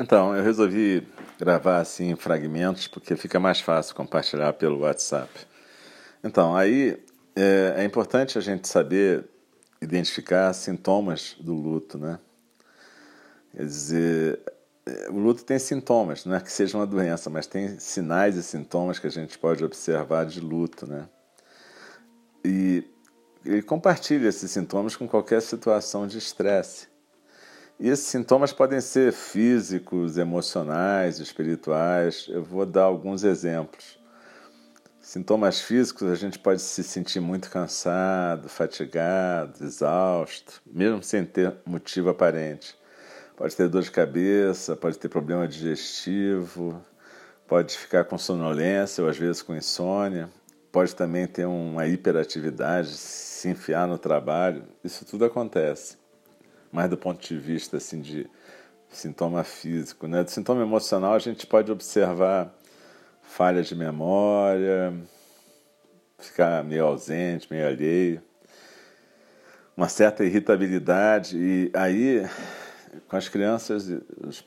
Então, eu resolvi gravar assim fragmentos porque fica mais fácil compartilhar pelo WhatsApp. Então, aí é, é importante a gente saber identificar sintomas do luto, né? Quer dizer, é, o luto tem sintomas, não é que seja uma doença, mas tem sinais e sintomas que a gente pode observar de luto, né? E ele compartilha esses sintomas com qualquer situação de estresse. E esses sintomas podem ser físicos, emocionais, espirituais. Eu vou dar alguns exemplos. Sintomas físicos, a gente pode se sentir muito cansado, fatigado, exausto, mesmo sem ter motivo aparente. Pode ter dor de cabeça, pode ter problema digestivo, pode ficar com sonolência ou às vezes com insônia, pode também ter uma hiperatividade, se enfiar no trabalho. Isso tudo acontece mais do ponto de vista assim de sintoma físico, né? Do sintoma emocional a gente pode observar falha de memória, ficar meio ausente, meio alheio, uma certa irritabilidade e aí com as crianças, os,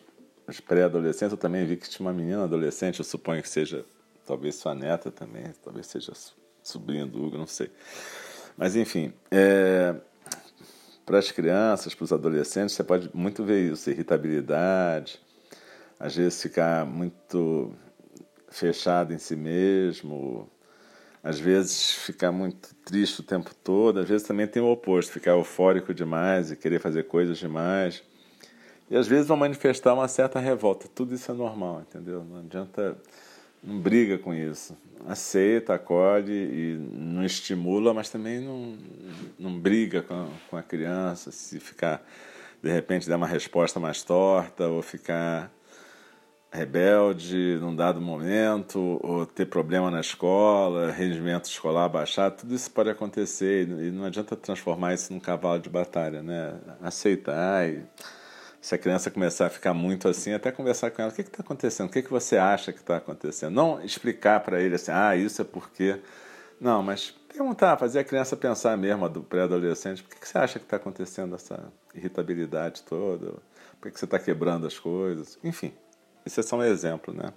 os pré-adolescentes, eu também vi que tinha uma menina adolescente, eu suponho que seja talvez sua neta também, talvez seja sobrinha do Hugo, não sei. Mas enfim, é, para as crianças, para os adolescentes, você pode muito ver isso, irritabilidade, às vezes ficar muito fechado em si mesmo, às vezes ficar muito triste o tempo todo, às vezes também tem o oposto, ficar eufórico demais e querer fazer coisas demais. E às vezes vão manifestar uma certa revolta. Tudo isso é normal, entendeu? Não adianta não briga com isso. Aceita, acolhe e não estimula, mas também não, não briga com, com a criança se ficar, de repente, dar uma resposta mais torta ou ficar rebelde num dado momento, ou ter problema na escola, rendimento escolar baixar, tudo isso pode acontecer e não adianta transformar isso num cavalo de batalha, né? Aceitar e se a criança começar a ficar muito assim, até conversar com ela, o que está acontecendo? O que, que você acha que está acontecendo? Não explicar para ele assim, ah, isso é porque... Não, mas perguntar, fazer a criança pensar mesmo, do pré-adolescente, por que, que você acha que está acontecendo essa irritabilidade toda? Por que, que você está quebrando as coisas? Enfim, isso é só um exemplo, né?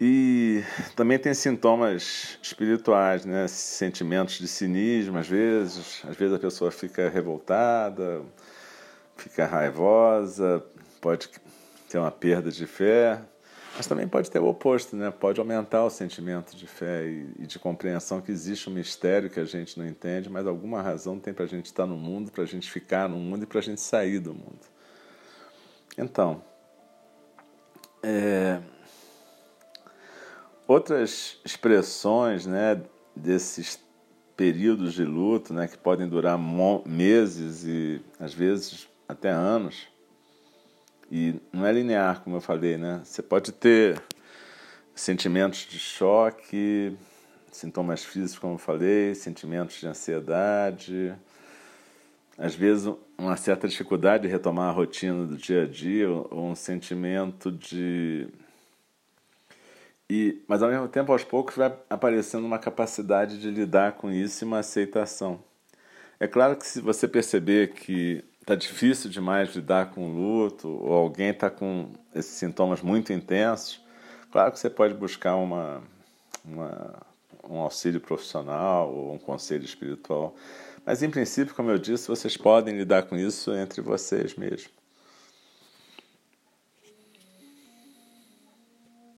E também tem sintomas espirituais, né? Sentimentos de cinismo, às vezes. Às vezes a pessoa fica revoltada, fica raivosa, pode ter uma perda de fé, mas também pode ter o oposto, né? Pode aumentar o sentimento de fé e, de compreensão que existe um mistério que a gente não entende, mas alguma razão tem para a gente estar no mundo, para a gente ficar no mundo e para a gente sair do mundo. Então, é, outras expressões, né, desses períodos de luto, né, que podem durar meses e às vezes até anos. E não é linear, como eu falei, né? Você pode ter sentimentos de choque, sintomas físicos, como eu falei, sentimentos de ansiedade, às vezes uma certa dificuldade de retomar a rotina do dia a dia, ou um sentimento de. E, mas ao mesmo tempo, aos poucos, vai aparecendo uma capacidade de lidar com isso e uma aceitação. É claro que se você perceber que está difícil demais lidar com luto, ou alguém está com esses sintomas muito intensos, claro que você pode buscar uma, uma, um auxílio profissional ou um conselho espiritual. Mas, em princípio, como eu disse, vocês podem lidar com isso entre vocês mesmos.